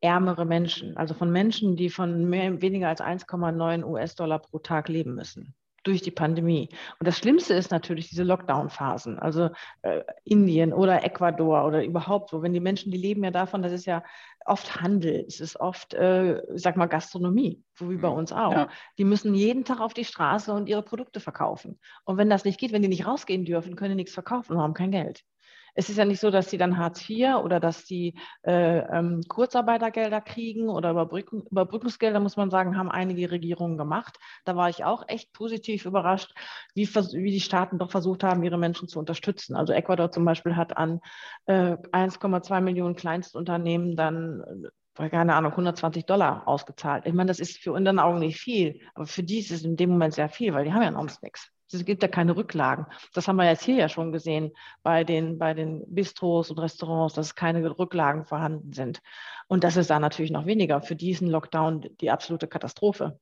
ärmere Menschen, also von Menschen, die von mehr, weniger als 1,9 US-Dollar pro Tag leben müssen durch die Pandemie. Und das Schlimmste ist natürlich diese Lockdown-Phasen, also äh, Indien oder Ecuador oder überhaupt so. Wenn die Menschen, die leben ja davon, das ist ja oft Handel, es ist oft, äh, sag mal, Gastronomie, so wie bei mhm. uns auch. Ja. Die müssen jeden Tag auf die Straße und ihre Produkte verkaufen. Und wenn das nicht geht, wenn die nicht rausgehen dürfen, können die nichts verkaufen und haben kein Geld es ist ja nicht so, dass die dann Hartz IV oder dass die äh, ähm, Kurzarbeitergelder kriegen oder Überbrückung, Überbrückungsgelder, muss man sagen, haben einige Regierungen gemacht. Da war ich auch echt positiv überrascht, wie, wie die Staaten doch versucht haben, ihre Menschen zu unterstützen. Also Ecuador zum Beispiel hat an äh, 1,2 Millionen Kleinstunternehmen dann äh, keine Ahnung, 120 Dollar ausgezahlt. Ich meine, das ist für unseren Augen nicht viel, aber für die ist es in dem Moment sehr viel, weil die haben ja sonst nichts. Es gibt ja keine Rücklagen. Das haben wir jetzt hier ja schon gesehen bei den, bei den Bistros und Restaurants, dass keine Rücklagen vorhanden sind. Und das ist da natürlich noch weniger. Für diesen Lockdown die absolute Katastrophe.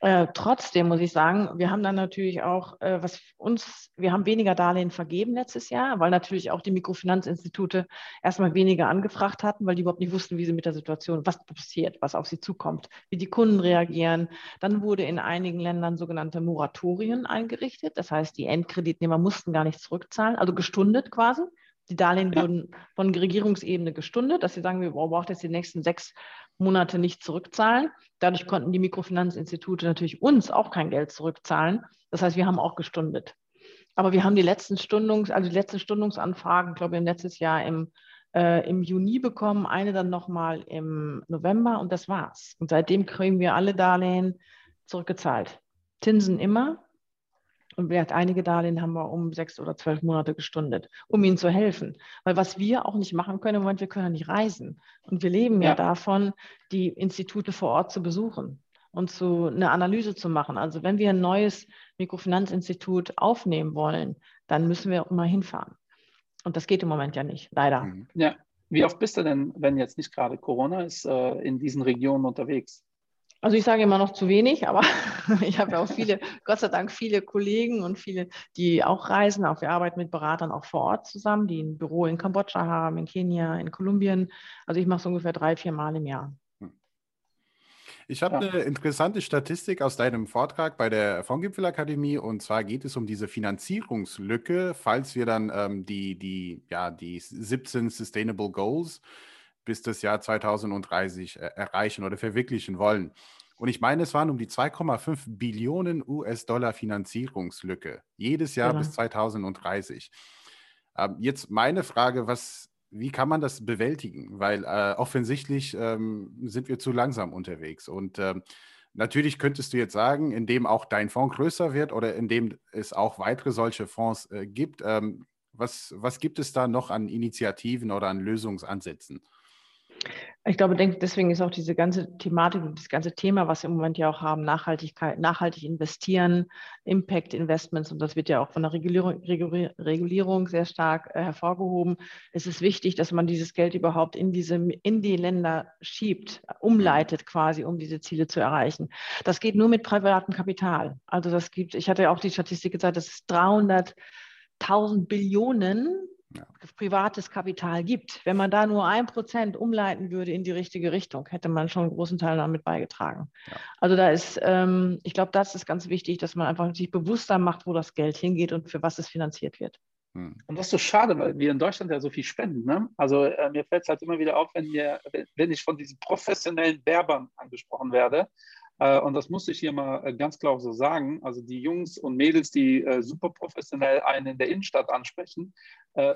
Äh, trotzdem muss ich sagen, wir haben dann natürlich auch, äh, was uns, wir haben weniger Darlehen vergeben letztes Jahr, weil natürlich auch die Mikrofinanzinstitute erstmal weniger angefragt hatten, weil die überhaupt nicht wussten, wie sie mit der Situation, was passiert, was auf sie zukommt, wie die Kunden reagieren. Dann wurde in einigen Ländern sogenannte Moratorien eingerichtet. Das heißt, die Endkreditnehmer mussten gar nicht zurückzahlen, also gestundet quasi. Die Darlehen ja. wurden von Regierungsebene gestundet, dass sie sagen, wir brauchen jetzt die nächsten sechs Monate nicht zurückzahlen. Dadurch konnten die Mikrofinanzinstitute natürlich uns auch kein Geld zurückzahlen. Das heißt, wir haben auch gestundet. Aber wir haben die letzten Stundungs, also die letzten Stundungsanfragen, glaube ich, letztes Jahr im, äh, im Juni bekommen, eine dann nochmal im November und das war's. Und seitdem kriegen wir alle Darlehen zurückgezahlt. Zinsen immer, und wir einige Darlehen haben wir um sechs oder zwölf Monate gestundet, um ihnen zu helfen. Weil was wir auch nicht machen können im Moment, wir können ja nicht reisen. Und wir leben ja, ja davon, die Institute vor Ort zu besuchen und zu, eine Analyse zu machen. Also wenn wir ein neues Mikrofinanzinstitut aufnehmen wollen, dann müssen wir auch immer hinfahren. Und das geht im Moment ja nicht, leider. Mhm. Ja. Wie oft bist du denn, wenn jetzt nicht gerade Corona ist, äh, in diesen Regionen unterwegs? Also ich sage immer noch zu wenig, aber ich habe ja auch viele, Gott sei Dank viele Kollegen und viele, die auch reisen. Auch wir arbeiten mit Beratern auch vor Ort zusammen, die ein Büro in Kambodscha haben, in Kenia, in Kolumbien. Also ich mache es ungefähr drei, vier Mal im Jahr. Hm. Ich habe ja. eine interessante Statistik aus deinem Vortrag bei der Fondgipfelakademie und zwar geht es um diese Finanzierungslücke, falls wir dann ähm, die, die, ja, die 17 Sustainable Goals bis das Jahr 2030 äh, erreichen oder verwirklichen wollen. Und ich meine, es waren um die 2,5 Billionen US-Dollar Finanzierungslücke jedes Jahr ja. bis 2030. Ähm, jetzt meine Frage, was, wie kann man das bewältigen? Weil äh, offensichtlich ähm, sind wir zu langsam unterwegs. Und ähm, natürlich könntest du jetzt sagen, indem auch dein Fonds größer wird oder indem es auch weitere solche Fonds äh, gibt, ähm, was, was gibt es da noch an Initiativen oder an Lösungsansätzen? Ich glaube, deswegen ist auch diese ganze Thematik und das ganze Thema, was wir im Moment ja auch haben, Nachhaltigkeit, nachhaltig investieren, Impact Investments, und das wird ja auch von der Regulierung, Regulierung sehr stark äh, hervorgehoben. Es ist wichtig, dass man dieses Geld überhaupt in, diese, in die Länder schiebt, umleitet quasi, um diese Ziele zu erreichen. Das geht nur mit privatem Kapital. Also das gibt, ich hatte ja auch die Statistik gesagt, dass es 300.000 Billionen ja. privates Kapital gibt. Wenn man da nur ein Prozent umleiten würde in die richtige Richtung, hätte man schon einen großen Teil damit beigetragen. Ja. Also da ist, ähm, ich glaube, das ist ganz wichtig, dass man einfach sich bewusster macht, wo das Geld hingeht und für was es finanziert wird. Hm. Und das ist so schade, weil wir in Deutschland ja so viel spenden. Ne? Also äh, mir fällt es halt immer wieder auf, wenn, wir, wenn ich von diesen professionellen Werbern angesprochen werde, und das muss ich hier mal äh, ganz klar so sagen. Also die Jungs und Mädels, die äh, super professionell einen in der Innenstadt ansprechen,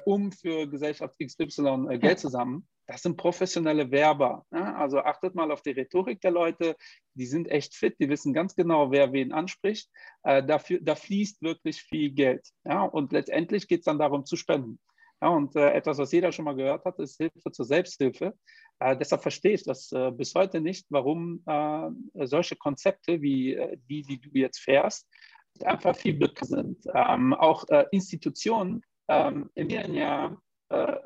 um für Gesellschaft XY Geld zu sammeln, das sind professionelle Werber. Ne? Also achtet mal auf die Rhetorik der Leute. Die sind echt fit, die wissen ganz genau, wer wen anspricht. dafür, da fließt wirklich viel Geld. Ja? Und letztendlich geht es dann darum zu spenden. Ja, und äh, etwas, was jeder schon mal gehört hat, ist Hilfe zur Selbsthilfe. Äh, deshalb verstehe ich das äh, bis heute nicht, warum äh, solche Konzepte wie äh, die, die du jetzt fährst, einfach viel Glück sind. Ähm, auch äh, Institutionen ähm, investieren ja äh,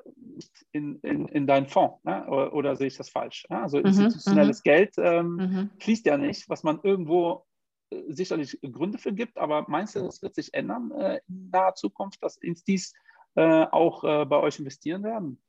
in, in, in deinen Fonds. Ne? Oder, oder, sehe ich das falsch? Ne? Also mhm, institutionelles mhm, Geld ähm, mhm. fließt ja nicht, was man irgendwo äh, sicherlich Gründe für gibt, aber meinst du, das wird sich ändern äh, in naher Zukunft, dass Instis äh, auch bei euch investieren werden?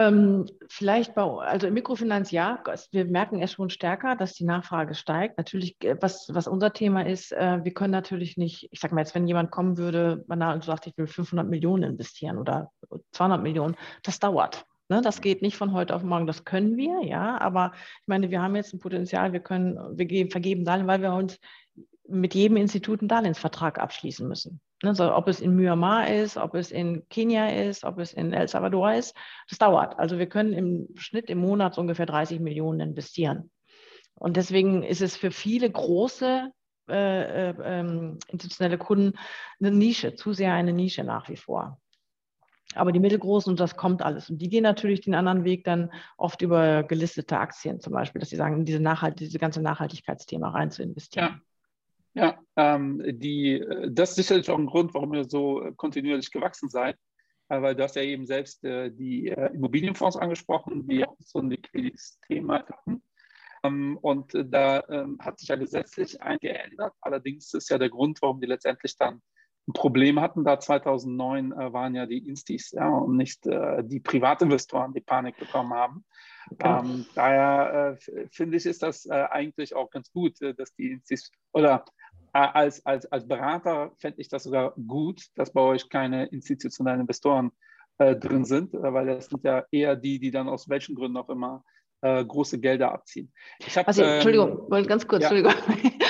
Ähm, vielleicht bei, also im Mikrofinanz ja, wir merken es schon stärker, dass die Nachfrage steigt. Natürlich, äh, was, was unser Thema ist, äh, wir können natürlich nicht, ich sage mal jetzt, wenn jemand kommen würde und sagt, ich will 500 Millionen investieren oder 200 Millionen, das dauert. Ne? Das geht nicht von heute auf morgen. Das können wir, ja, aber ich meine, wir haben jetzt ein Potenzial, wir können, wir geben, vergeben Darlehen, weil wir uns mit jedem Institut einen Darlehensvertrag abschließen müssen. Also ob es in Myanmar ist, ob es in Kenia ist, ob es in El Salvador ist, das dauert. Also wir können im Schnitt im Monat so ungefähr 30 Millionen investieren. Und deswegen ist es für viele große äh, äh, institutionelle Kunden eine Nische, zu sehr eine Nische nach wie vor. Aber die mittelgroßen, und das kommt alles. Und die gehen natürlich den anderen Weg dann oft über gelistete Aktien zum Beispiel, dass sie sagen, in diese, Nachhalt, diese ganze Nachhaltigkeitsthema rein zu investieren. Ja. Ja, ähm, die, das ist sicherlich auch ein Grund, warum ihr so kontinuierlich gewachsen seid, äh, weil du hast ja eben selbst äh, die äh, Immobilienfonds angesprochen, die auch so ein Liquiditätsthema hatten. Ähm, und da ähm, hat sich ja gesetzlich eingeändert. Allerdings ist ja der Grund, warum die letztendlich dann ein Problem hatten, da 2009 äh, waren ja die Instis ja, und nicht äh, die Privatinvestoren, die Panik bekommen haben. Okay. Ähm, daher äh, finde ich, ist das eigentlich auch ganz gut, dass die Instis oder als, als, als Berater fände ich das sogar gut, dass bei euch keine institutionellen Investoren äh, drin sind, äh, weil das sind ja eher die, die dann aus welchen Gründen auch immer äh, große Gelder abziehen. Ich hab, also, Entschuldigung, ähm, ganz kurz, ja. Entschuldigung.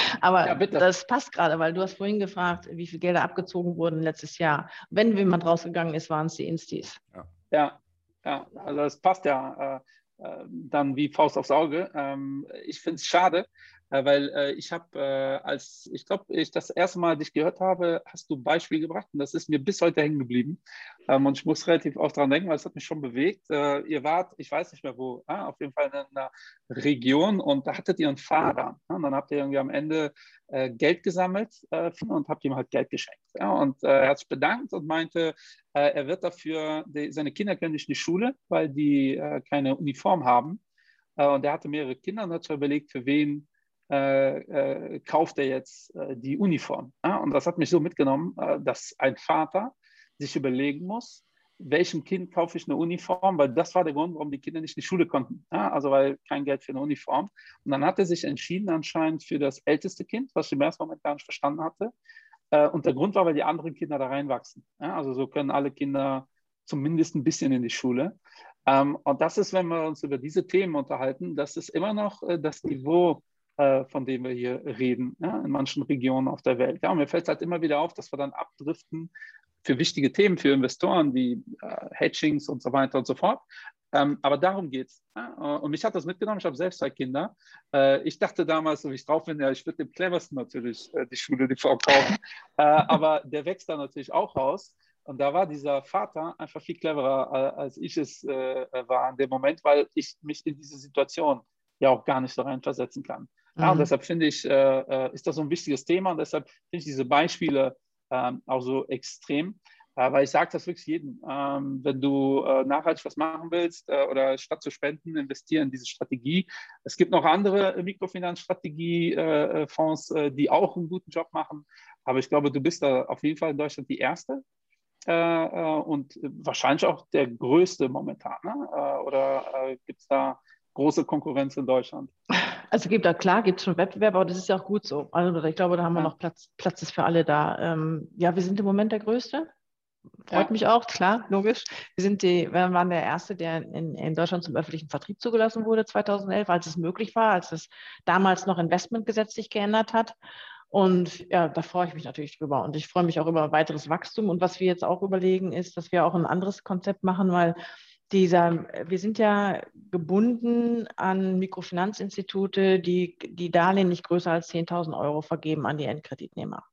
Aber ja, das passt gerade, weil du hast vorhin gefragt, wie viele Gelder abgezogen wurden letztes Jahr. Wenn jemand rausgegangen ist, waren es die Instis. Ja, ja, ja also das passt ja äh, äh, dann wie Faust aufs Auge. Ähm, ich finde es schade, weil äh, ich habe, äh, als ich glaube, ich das erste Mal dich gehört habe, hast du ein Beispiel gebracht und das ist mir bis heute hängen geblieben. Ähm, und ich muss relativ oft daran denken, weil es hat mich schon bewegt. Äh, ihr wart, ich weiß nicht mehr wo, ah, auf jeden Fall in einer Region und da hattet ihr einen Fahrer. Und dann habt ihr irgendwie am Ende äh, Geld gesammelt äh, und habt ihm halt Geld geschenkt. Und er hat sich bedankt und meinte, er wird dafür, seine Kinder können nicht in die Schule, weil die keine Uniform haben. und er hatte mehrere Kinder und hat sich überlegt, für wen äh, äh, kauft er jetzt äh, die Uniform. Ja? Und das hat mich so mitgenommen, äh, dass ein Vater sich überlegen muss, welchem Kind kaufe ich eine Uniform, weil das war der Grund, warum die Kinder nicht in die Schule konnten. Ja? Also weil kein Geld für eine Uniform. Und dann hat er sich entschieden anscheinend für das älteste Kind, was ich im ersten Moment gar nicht verstanden hatte. Äh, und der Grund war, weil die anderen Kinder da reinwachsen. Ja? Also so können alle Kinder zumindest ein bisschen in die Schule. Ähm, und das ist, wenn wir uns über diese Themen unterhalten, das ist immer noch äh, das Niveau äh, von dem wir hier reden, ja, in manchen Regionen auf der Welt. Ja, und mir fällt es halt immer wieder auf, dass wir dann abdriften für wichtige Themen, für Investoren wie äh, Hedgings und so weiter und so fort. Ähm, aber darum geht es. Ja? Und mich hat das mitgenommen. Ich habe selbst zwei Kinder. Äh, ich dachte damals, wie ich drauf bin, ja, ich würde dem cleversten natürlich äh, die Schule die verkaufen. äh, aber der wächst da natürlich auch raus. Und da war dieser Vater einfach viel cleverer, äh, als ich es äh, war in dem Moment, weil ich mich in diese Situation ja auch gar nicht so reinversetzen kann. Ja, mhm. und deshalb finde ich, äh, äh, ist das so ein wichtiges Thema und deshalb finde ich diese Beispiele äh, auch so extrem. Äh, weil ich sage das wirklich jedem, ähm, wenn du äh, nachhaltig was machen willst äh, oder statt zu spenden, investieren in diese Strategie. Es gibt noch andere Mikrofinanzstrategie-Fonds, die auch einen guten Job machen. Aber ich glaube, du bist da auf jeden Fall in Deutschland die Erste. und wahrscheinlich auch der größte momentan. Ne? oder gibt es da große Konkurrenz in Deutschland? Also gibt da klar, gibt es schon Wettbewerb, aber das ist ja auch gut so. Also ich glaube, da haben wir noch Platz, Platz ist für alle da. Ähm, ja, wir sind im Moment der Größte. Freut ja. mich auch, klar, logisch. Wir sind die, wir waren der Erste, der in, in, Deutschland zum öffentlichen Vertrieb zugelassen wurde 2011, als es möglich war, als es damals noch Investmentgesetz sich geändert hat. Und ja, da freue ich mich natürlich drüber. Und ich freue mich auch über weiteres Wachstum. Und was wir jetzt auch überlegen, ist, dass wir auch ein anderes Konzept machen, weil dieser, wir sind ja gebunden an Mikrofinanzinstitute, die die Darlehen nicht größer als 10.000 Euro vergeben an die Endkreditnehmer.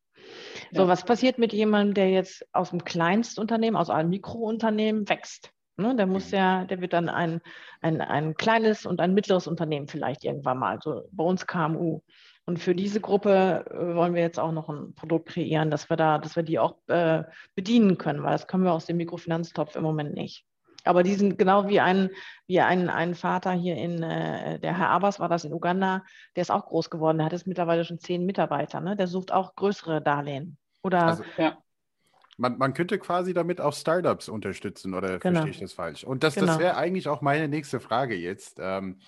Ja. So, was passiert mit jemandem, der jetzt aus dem Kleinstunternehmen, aus einem Mikrounternehmen wächst? Ne, der muss mhm. ja, der wird dann ein, ein, ein kleines und ein mittleres Unternehmen vielleicht irgendwann mal, so bei uns KMU. Und für diese Gruppe äh, wollen wir jetzt auch noch ein Produkt kreieren, dass wir da, dass wir die auch äh, bedienen können, weil das können wir aus dem Mikrofinanztopf im Moment nicht. Aber die sind genau wie ein, wie ein, ein Vater hier in, äh, der Herr Abbas war das in Uganda, der ist auch groß geworden, der hat jetzt mittlerweile schon zehn Mitarbeiter, ne? der sucht auch größere Darlehen. Oder also, ja. Man, man, könnte quasi damit auch Startups unterstützen, oder genau. verstehe ich das falsch? Und das, genau. das wäre eigentlich auch meine nächste Frage jetzt. Ähm,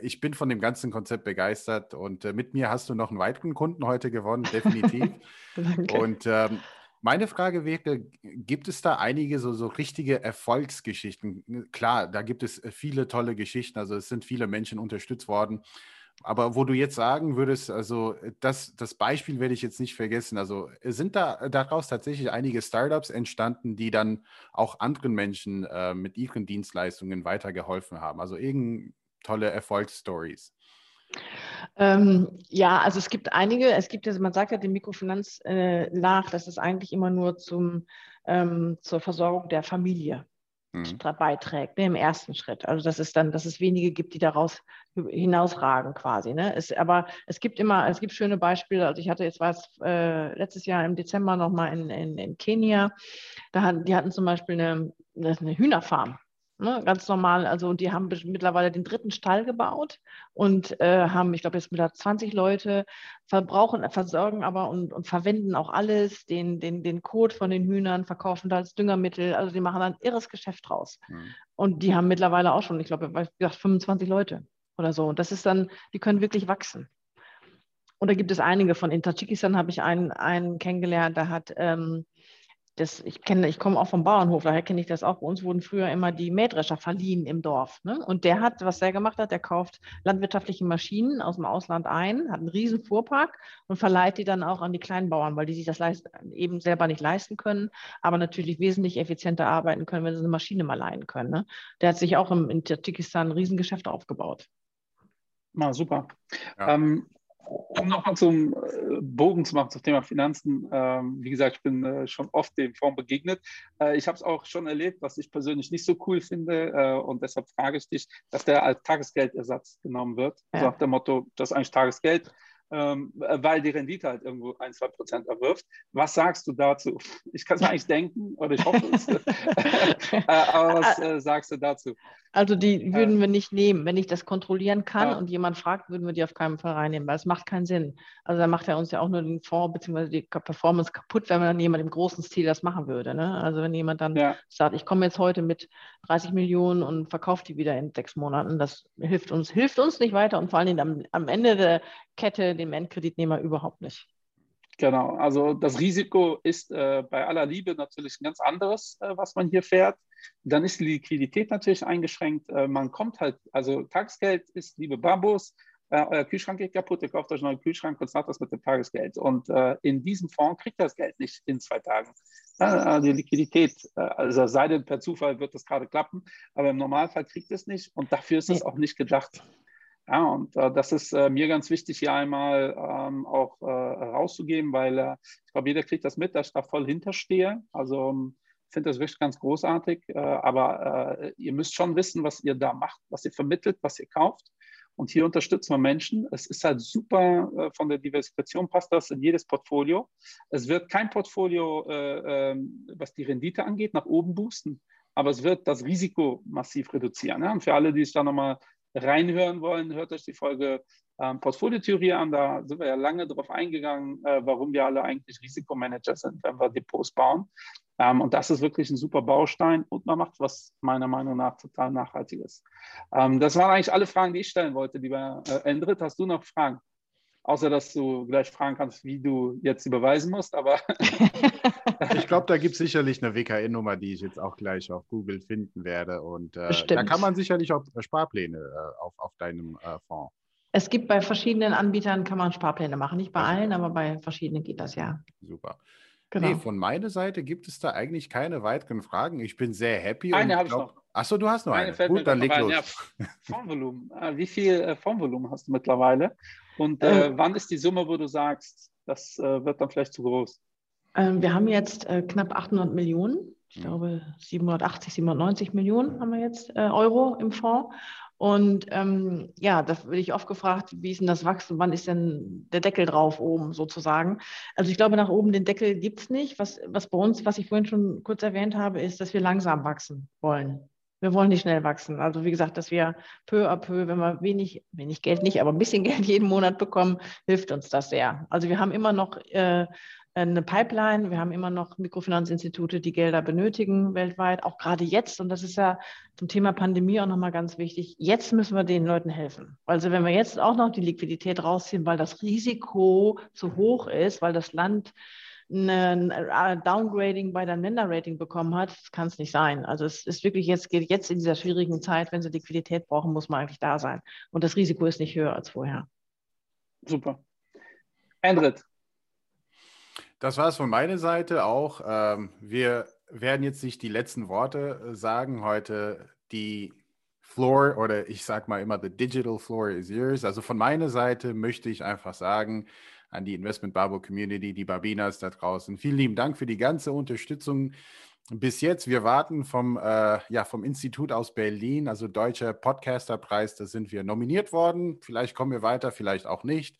ich bin von dem ganzen Konzept begeistert und äh, mit mir hast du noch einen weiteren Kunden heute gewonnen, definitiv. und ähm, meine Frage wäre, gibt es da einige so, so richtige Erfolgsgeschichten? Klar, da gibt es äh, viele tolle Geschichten, also es sind viele Menschen unterstützt worden. Aber wo du jetzt sagen würdest, also das, das Beispiel werde ich jetzt nicht vergessen. Also sind da daraus tatsächlich einige Startups entstanden, die dann auch anderen Menschen äh, mit ihren Dienstleistungen weitergeholfen haben? Also irgendein tolle Erfolgsstories? Ähm, ja, also es gibt einige, es gibt ja, man sagt ja dem Mikrofinanz äh, nach, dass es eigentlich immer nur zum, ähm, zur Versorgung der Familie mhm. beiträgt, ne, im ersten Schritt. Also dass es dann, dass es wenige gibt, die daraus hinausragen quasi. Ne? Es, aber es gibt immer, es gibt schöne Beispiele. Also ich hatte jetzt was äh, letztes Jahr im Dezember nochmal in, in, in Kenia. Da hatten, die hatten zum Beispiel eine, eine Hühnerfarm. Ne, ganz normal, also und die haben mittlerweile den dritten Stall gebaut und äh, haben, ich glaube, jetzt mit 20 Leute verbrauchen, versorgen aber und, und verwenden auch alles, den, den, den Kot von den Hühnern, verkaufen da als Düngermittel, also die machen da ein irres Geschäft draus. Mhm. Und die haben mittlerweile auch schon, ich glaube, ich gesagt, 25 Leute oder so. Und das ist dann, die können wirklich wachsen. Und da gibt es einige von. In Tadschikistan habe ich einen, einen kennengelernt, der hat ähm, das, ich kenne, ich komme auch vom Bauernhof, daher kenne ich das auch. Bei uns wurden früher immer die Mähdrescher verliehen im Dorf. Ne? Und der hat, was der gemacht hat, der kauft landwirtschaftliche Maschinen aus dem Ausland ein, hat einen riesen Fuhrpark und verleiht die dann auch an die Kleinbauern, weil die sich das eben selber nicht leisten können, aber natürlich wesentlich effizienter arbeiten können, wenn sie eine Maschine mal leihen können. Ne? Der hat sich auch im, in Tadschikistan ein Riesengeschäft aufgebaut. Na, super. Ja. Ähm, um nochmal zum äh, Bogen zu machen zum Thema Finanzen, ähm, wie gesagt, ich bin äh, schon oft dem Fonds begegnet. Äh, ich habe es auch schon erlebt, was ich persönlich nicht so cool finde und deshalb frage ich dich, dass der als Tagesgeldersatz genommen wird. Ja. So nach dem Motto, das ist eigentlich Tagesgeld ähm, weil die Rendite halt irgendwo ein, zwei Prozent erwirft. Was sagst du dazu? Ich kann es mir eigentlich denken oder ich hoffe es. Äh, aber was äh, sagst du dazu? Also die würden wir nicht nehmen. Wenn ich das kontrollieren kann ja. und jemand fragt, würden wir die auf keinen Fall reinnehmen, weil es macht keinen Sinn. Also da macht er uns ja auch nur den Fonds bzw. die Performance kaputt, wenn man jemand im großen Stil das machen würde. Ne? Also wenn jemand dann ja. sagt, ich komme jetzt heute mit 30 Millionen und verkaufe die wieder in sechs Monaten, das hilft uns, hilft uns nicht weiter und vor allen Dingen am, am Ende der Kette dem Endkreditnehmer überhaupt nicht. Genau, also das Risiko ist äh, bei aller Liebe natürlich ein ganz anderes, äh, was man hier fährt. Dann ist die Liquidität natürlich eingeschränkt. Äh, man kommt halt, also Tagesgeld ist, liebe Bambus, äh, euer Kühlschrank geht kaputt, ihr kauft euch einen neuen Kühlschrank und sagt das mit dem Tagesgeld. Und äh, in diesem Fonds kriegt ihr das Geld nicht in zwei Tagen. Ja, die Liquidität, äh, also sei denn per Zufall wird das gerade klappen, aber im Normalfall kriegt es nicht und dafür ist es auch nicht gedacht. Ja, und äh, das ist äh, mir ganz wichtig, hier einmal ähm, auch äh, rauszugeben, weil äh, ich glaube, jeder kriegt das mit, dass ich da voll hinterstehe. Also ähm, ich finde das wirklich ganz großartig, äh, aber äh, ihr müsst schon wissen, was ihr da macht, was ihr vermittelt, was ihr kauft. Und hier unterstützen wir Menschen. Es ist halt super von der Diversifikation, passt das in jedes Portfolio. Es wird kein Portfolio, ähm, was die Rendite angeht, nach oben boosten aber es wird das Risiko massiv reduzieren. Ja? Und für alle, die sich da nochmal reinhören wollen, hört euch die Folge ähm, Portfoliotheorie an. Da sind wir ja lange darauf eingegangen, äh, warum wir alle eigentlich Risikomanager sind, wenn wir Depots bauen. Ähm, und das ist wirklich ein super Baustein und man macht was meiner Meinung nach total Nachhaltiges. Ähm, das waren eigentlich alle Fragen, die ich stellen wollte, lieber äh, Endrit. Hast du noch Fragen? Außer dass du gleich fragen kannst, wie du jetzt überweisen musst, aber. ich glaube, da gibt es sicherlich eine WKN-Nummer, die ich jetzt auch gleich auf Google finden werde. Und äh, da kann man sicherlich auch Sparpläne äh, auf, auf deinem äh, Fonds. Es gibt bei verschiedenen Anbietern, kann man Sparpläne machen. Nicht bei allen, aber bei verschiedenen geht das ja. Super. Genau. Nee, von meiner Seite gibt es da eigentlich keine weiteren Fragen. Ich bin sehr happy. Eine habe ich noch. Achso, du hast noch eine. eine. Gut, dann leg los. Ja, Formvolumen. Äh, wie viel äh, Formvolumen hast du mittlerweile? Und äh, äh, wann ist die Summe, wo du sagst, das äh, wird dann vielleicht zu groß? Ähm, wir haben jetzt äh, knapp 800 Millionen ich glaube 780, 790 Millionen haben wir jetzt äh, Euro im Fonds. Und ähm, ja, da werde ich oft gefragt, wie ist denn das Wachstum, wann ist denn der Deckel drauf oben sozusagen? Also ich glaube, nach oben den Deckel gibt es nicht. Was, was bei uns, was ich vorhin schon kurz erwähnt habe, ist, dass wir langsam wachsen wollen. Wir wollen nicht schnell wachsen. Also wie gesagt, dass wir peu à peu, wenn wir wenig, wenig Geld nicht, aber ein bisschen Geld jeden Monat bekommen, hilft uns das sehr. Also wir haben immer noch äh, eine Pipeline. Wir haben immer noch Mikrofinanzinstitute, die Gelder benötigen weltweit, auch gerade jetzt. Und das ist ja zum Thema Pandemie auch nochmal ganz wichtig. Jetzt müssen wir den Leuten helfen. Also wenn wir jetzt auch noch die Liquidität rausziehen, weil das Risiko zu hoch ist, weil das Land ein Downgrading bei deinem Länderrating bekommen hat, das kann es nicht sein. Also es ist wirklich jetzt, geht jetzt in dieser schwierigen Zeit, wenn sie Liquidität brauchen, muss man eigentlich da sein. Und das Risiko ist nicht höher als vorher. Super. Eintritt. Das war es von meiner Seite auch. Ähm, wir werden jetzt nicht die letzten Worte äh, sagen heute. Die Floor oder ich sage mal immer, the digital floor is yours. Also von meiner Seite möchte ich einfach sagen an die Investment Barbo Community, die Barbinas da draußen, vielen lieben Dank für die ganze Unterstützung bis jetzt. Wir warten vom, äh, ja, vom Institut aus Berlin, also Deutscher Podcasterpreis, da sind wir nominiert worden. Vielleicht kommen wir weiter, vielleicht auch nicht.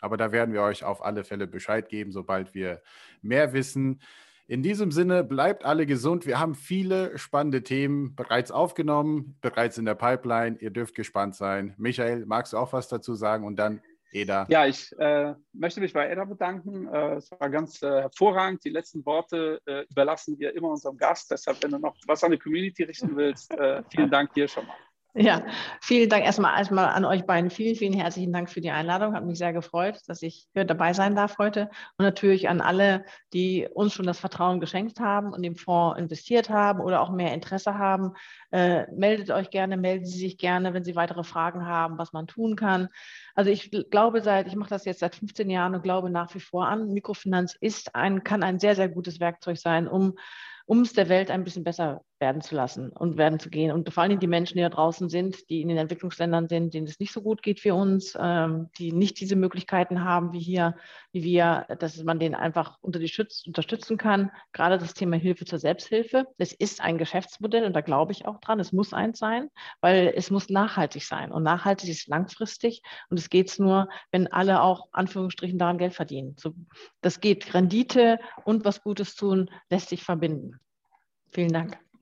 Aber da werden wir euch auf alle Fälle Bescheid geben, sobald wir mehr wissen. In diesem Sinne, bleibt alle gesund. Wir haben viele spannende Themen bereits aufgenommen, bereits in der Pipeline. Ihr dürft gespannt sein. Michael, magst du auch was dazu sagen? Und dann Eda. Ja, ich äh, möchte mich bei Eda bedanken. Äh, es war ganz äh, hervorragend. Die letzten Worte äh, überlassen wir immer unserem Gast. Deshalb, wenn du noch was an die Community richten willst, äh, vielen Dank dir schon mal. Ja, vielen Dank erstmal, erstmal an euch beiden. Vielen, vielen herzlichen Dank für die Einladung. Hat mich sehr gefreut, dass ich hier dabei sein darf heute. Und natürlich an alle, die uns schon das Vertrauen geschenkt haben und im Fonds investiert haben oder auch mehr Interesse haben. Äh, meldet euch gerne, melden Sie sich gerne, wenn Sie weitere Fragen haben, was man tun kann. Also ich glaube seit, ich mache das jetzt seit 15 Jahren und glaube nach wie vor an, Mikrofinanz ist ein, kann ein sehr, sehr gutes Werkzeug sein, um um es der Welt ein bisschen besser werden zu lassen und werden zu gehen. Und vor allem die Menschen, die da draußen sind, die in den Entwicklungsländern sind, denen es nicht so gut geht wie uns, ähm, die nicht diese Möglichkeiten haben wie hier, wie wir, dass man denen einfach unter die Schütz unterstützen kann. Gerade das Thema Hilfe zur Selbsthilfe. Das ist ein Geschäftsmodell und da glaube ich auch dran. Es muss eins sein, weil es muss nachhaltig sein. Und nachhaltig ist langfristig und es geht nur, wenn alle auch Anführungsstrichen daran Geld verdienen. So, das geht. Rendite und was Gutes tun lässt sich verbinden. Vielen Dank.